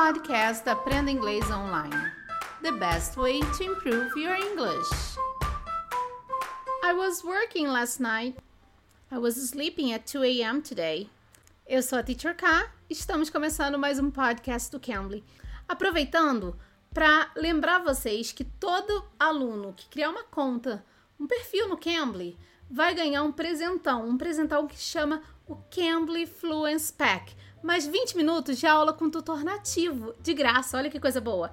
podcast Aprenda Inglês Online. The best way to improve your English. I was working last night. I was sleeping at 2 a.m. today. Eu sou a Teacher K. Estamos começando mais um podcast do Cambly. Aproveitando para lembrar vocês que todo aluno que criar uma conta, um perfil no Cambly, vai ganhar um presentão, um presentão que chama o Cambly Fluence Pack. Mais 20 minutos de aula com tutor nativo, de graça, olha que coisa boa.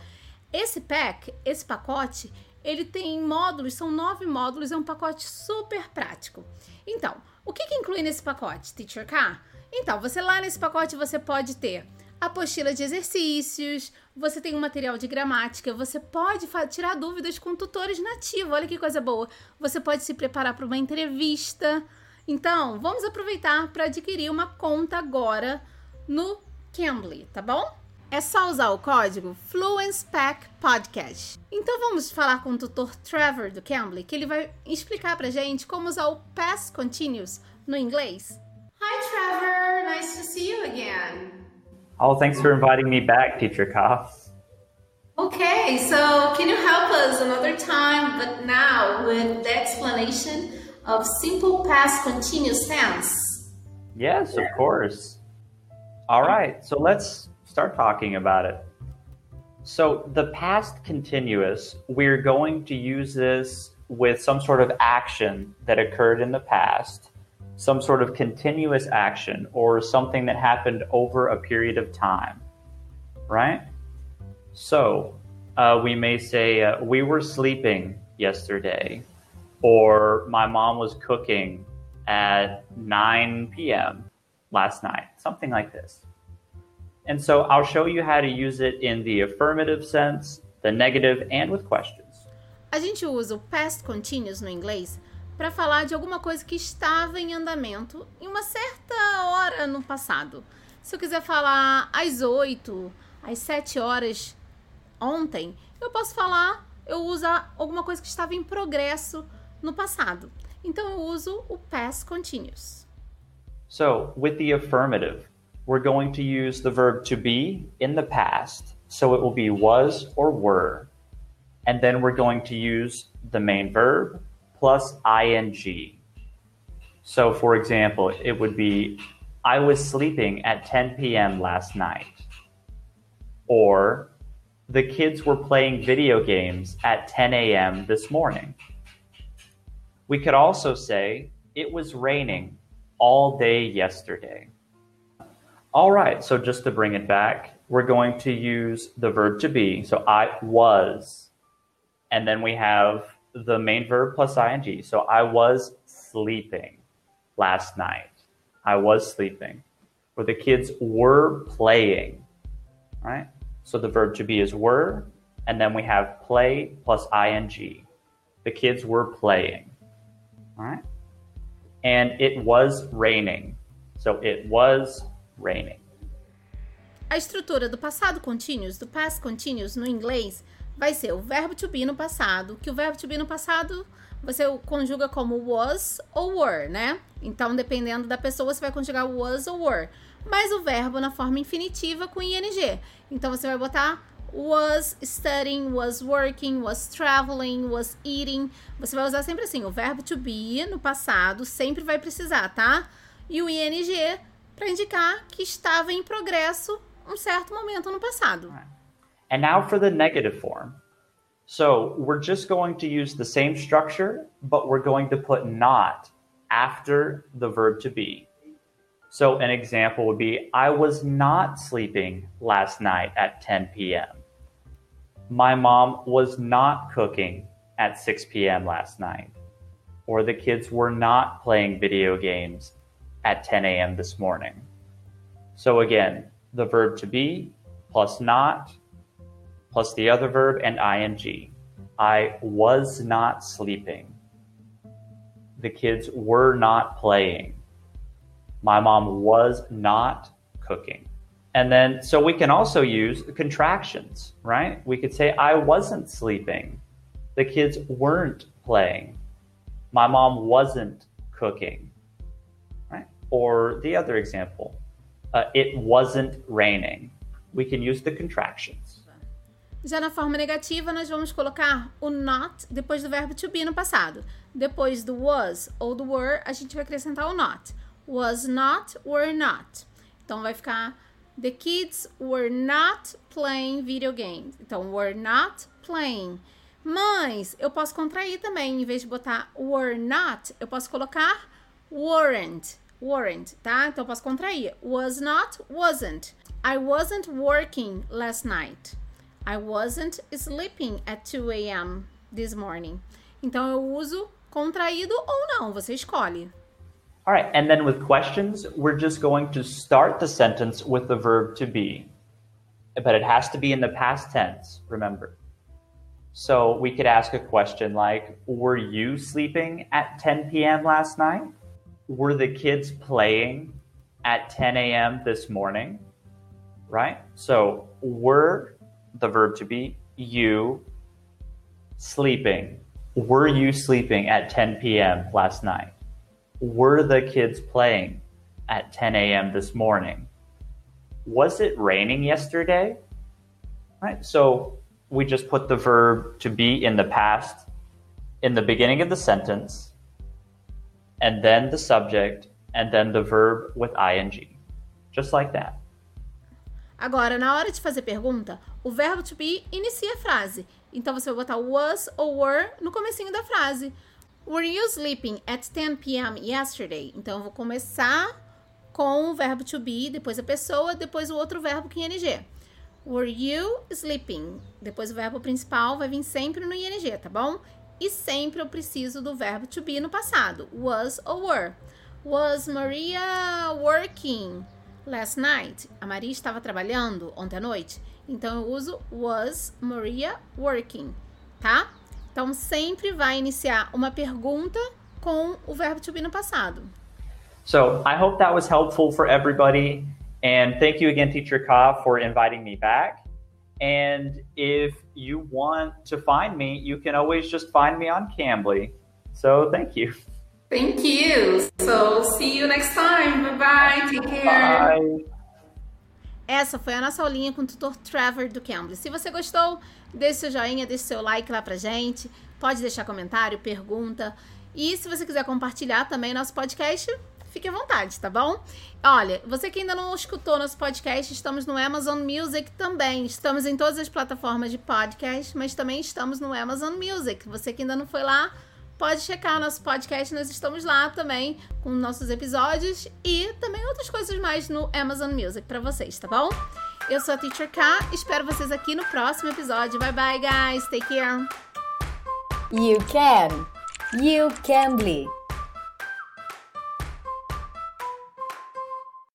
Esse pack, esse pacote, ele tem módulos, são nove módulos, é um pacote super prático. Então, o que, que inclui nesse pacote, Teacher K? Então, você lá nesse pacote você pode ter apostila de exercícios, você tem um material de gramática, você pode tirar dúvidas com tutores nativos, olha que coisa boa. Você pode se preparar para uma entrevista. Então, vamos aproveitar para adquirir uma conta agora no Cambly, tá bom? É só usar o código Fluence Pack Podcast. Então vamos falar com o tutor Trevor do Cambly, que ele vai explicar pra gente como usar o past continuous no inglês. Hi Trevor, nice to see you again. Oh, thanks for inviting me back, Teacher Koff. Okay, so can you help us another time, but now with the explanation of simple past continuous tense? Yes, of course. All right, so let's start talking about it. So, the past continuous, we're going to use this with some sort of action that occurred in the past, some sort of continuous action, or something that happened over a period of time, right? So, uh, we may say, uh, We were sleeping yesterday, or my mom was cooking at 9 p.m last night, something like this. And so I'll show you how to use it in the affirmative sense, the negative, and with questions. A gente usa o past continuous no inglês para falar de alguma coisa que estava em andamento em uma certa hora no passado. Se eu quiser falar às 8, às 7 horas ontem, eu posso falar, eu uso alguma coisa que estava em progresso no passado. Então eu uso o past continuous. So, with the affirmative, we're going to use the verb to be in the past. So it will be was or were. And then we're going to use the main verb plus ing. So, for example, it would be I was sleeping at 10 p.m. last night. Or the kids were playing video games at 10 a.m. this morning. We could also say it was raining all day yesterday. All right, so just to bring it back, we're going to use the verb to be. So I was, and then we have the main verb plus ing. So I was sleeping last night. I was sleeping. Or the kids were playing, right? So the verb to be is were, and then we have play plus ing. The kids were playing, all right? And it was raining. So it was raining. A estrutura do passado continuous, do past continuous no inglês, vai ser o verbo to be no passado, que o verbo to be no passado você conjuga como was ou were, né? Então, dependendo da pessoa, você vai conjugar was ou were. Mas o verbo na forma infinitiva com ing. Então, você vai botar was studying, was working, was traveling, was eating. Você vai usar sempre assim, o verbo to be no passado sempre vai precisar, tá? E o ing para indicar que estava em progresso um certo momento no passado. And now for the negative form. So, we're just going to use the same structure, but we're going to put not after the verb to be. So, an example would be I was not sleeping last night at 10 p.m. My mom was not cooking at 6 p.m. last night. Or the kids were not playing video games at 10 a.m. this morning. So again, the verb to be plus not plus the other verb and ing. I was not sleeping. The kids were not playing. My mom was not cooking. And then, so we can also use contractions, right? We could say, I wasn't sleeping. The kids weren't playing. My mom wasn't cooking, right? Or the other example, uh, it wasn't raining. we can use the contractions. Já na forma negativa, nós vamos colocar o not depois do verbo to be no passado. Depois do was ou do were, a gente vai acrescentar o not. Was not, were not. Então vai ficar The kids were not playing video games. Então, were not playing. Mas eu posso contrair também, em vez de botar were not, eu posso colocar weren't. Weren't, tá? Então eu posso contrair. Was not, wasn't. I wasn't working last night. I wasn't sleeping at 2 a.m. this morning. Então eu uso contraído ou não, você escolhe. All right, and then with questions, we're just going to start the sentence with the verb to be. But it has to be in the past tense, remember. So we could ask a question like Were you sleeping at 10 p.m. last night? Were the kids playing at 10 a.m. this morning? Right? So were the verb to be, you sleeping. Were you sleeping at 10 p.m. last night? Were the kids playing at 10 a.m. this morning? Was it raining yesterday? Right. So we just put the verb to be in the past in the beginning of the sentence, and then the subject, and then the verb with ing. Just like that. Agora, na hora de fazer pergunta, o verbo to be inicia a frase. Então você vai botar was ou were no comecinho da frase. Were you sleeping at 10 p.m. yesterday? Então, eu vou começar com o verbo to be, depois a pessoa, depois o outro verbo que ing. Were you sleeping? Depois o verbo principal vai vir sempre no ing, tá bom? E sempre eu preciso do verbo to be no passado. Was ou were. Was Maria working last night? A Maria estava trabalhando ontem à noite? Então eu uso was Maria working, tá? Então, sempre vai iniciar uma pergunta com o verbo to be no passado. So, I hope that was helpful for everybody. And thank you again, Teacher Ka, for inviting me back. And if you want to find me, you can always just find me on Cambly. So, thank you. Thank you. So, see you next time. Bye bye. Take care. Bye. Essa foi a nossa aulinha com o tutor Trevor do Cambly. Se você gostou, deixe seu joinha, deixe seu like lá pra gente. Pode deixar comentário, pergunta. E se você quiser compartilhar também nosso podcast, fique à vontade, tá bom? Olha, você que ainda não escutou nosso podcast, estamos no Amazon Music também. Estamos em todas as plataformas de podcast, mas também estamos no Amazon Music. Você que ainda não foi lá, pode checar nosso podcast, nós estamos lá também com nossos episódios e também outras coisas mais no Amazon Music para vocês, tá bom? Eu sou a Teacher K, espero vocês aqui no próximo episódio. Bye bye, guys. Take care. You can. You can be.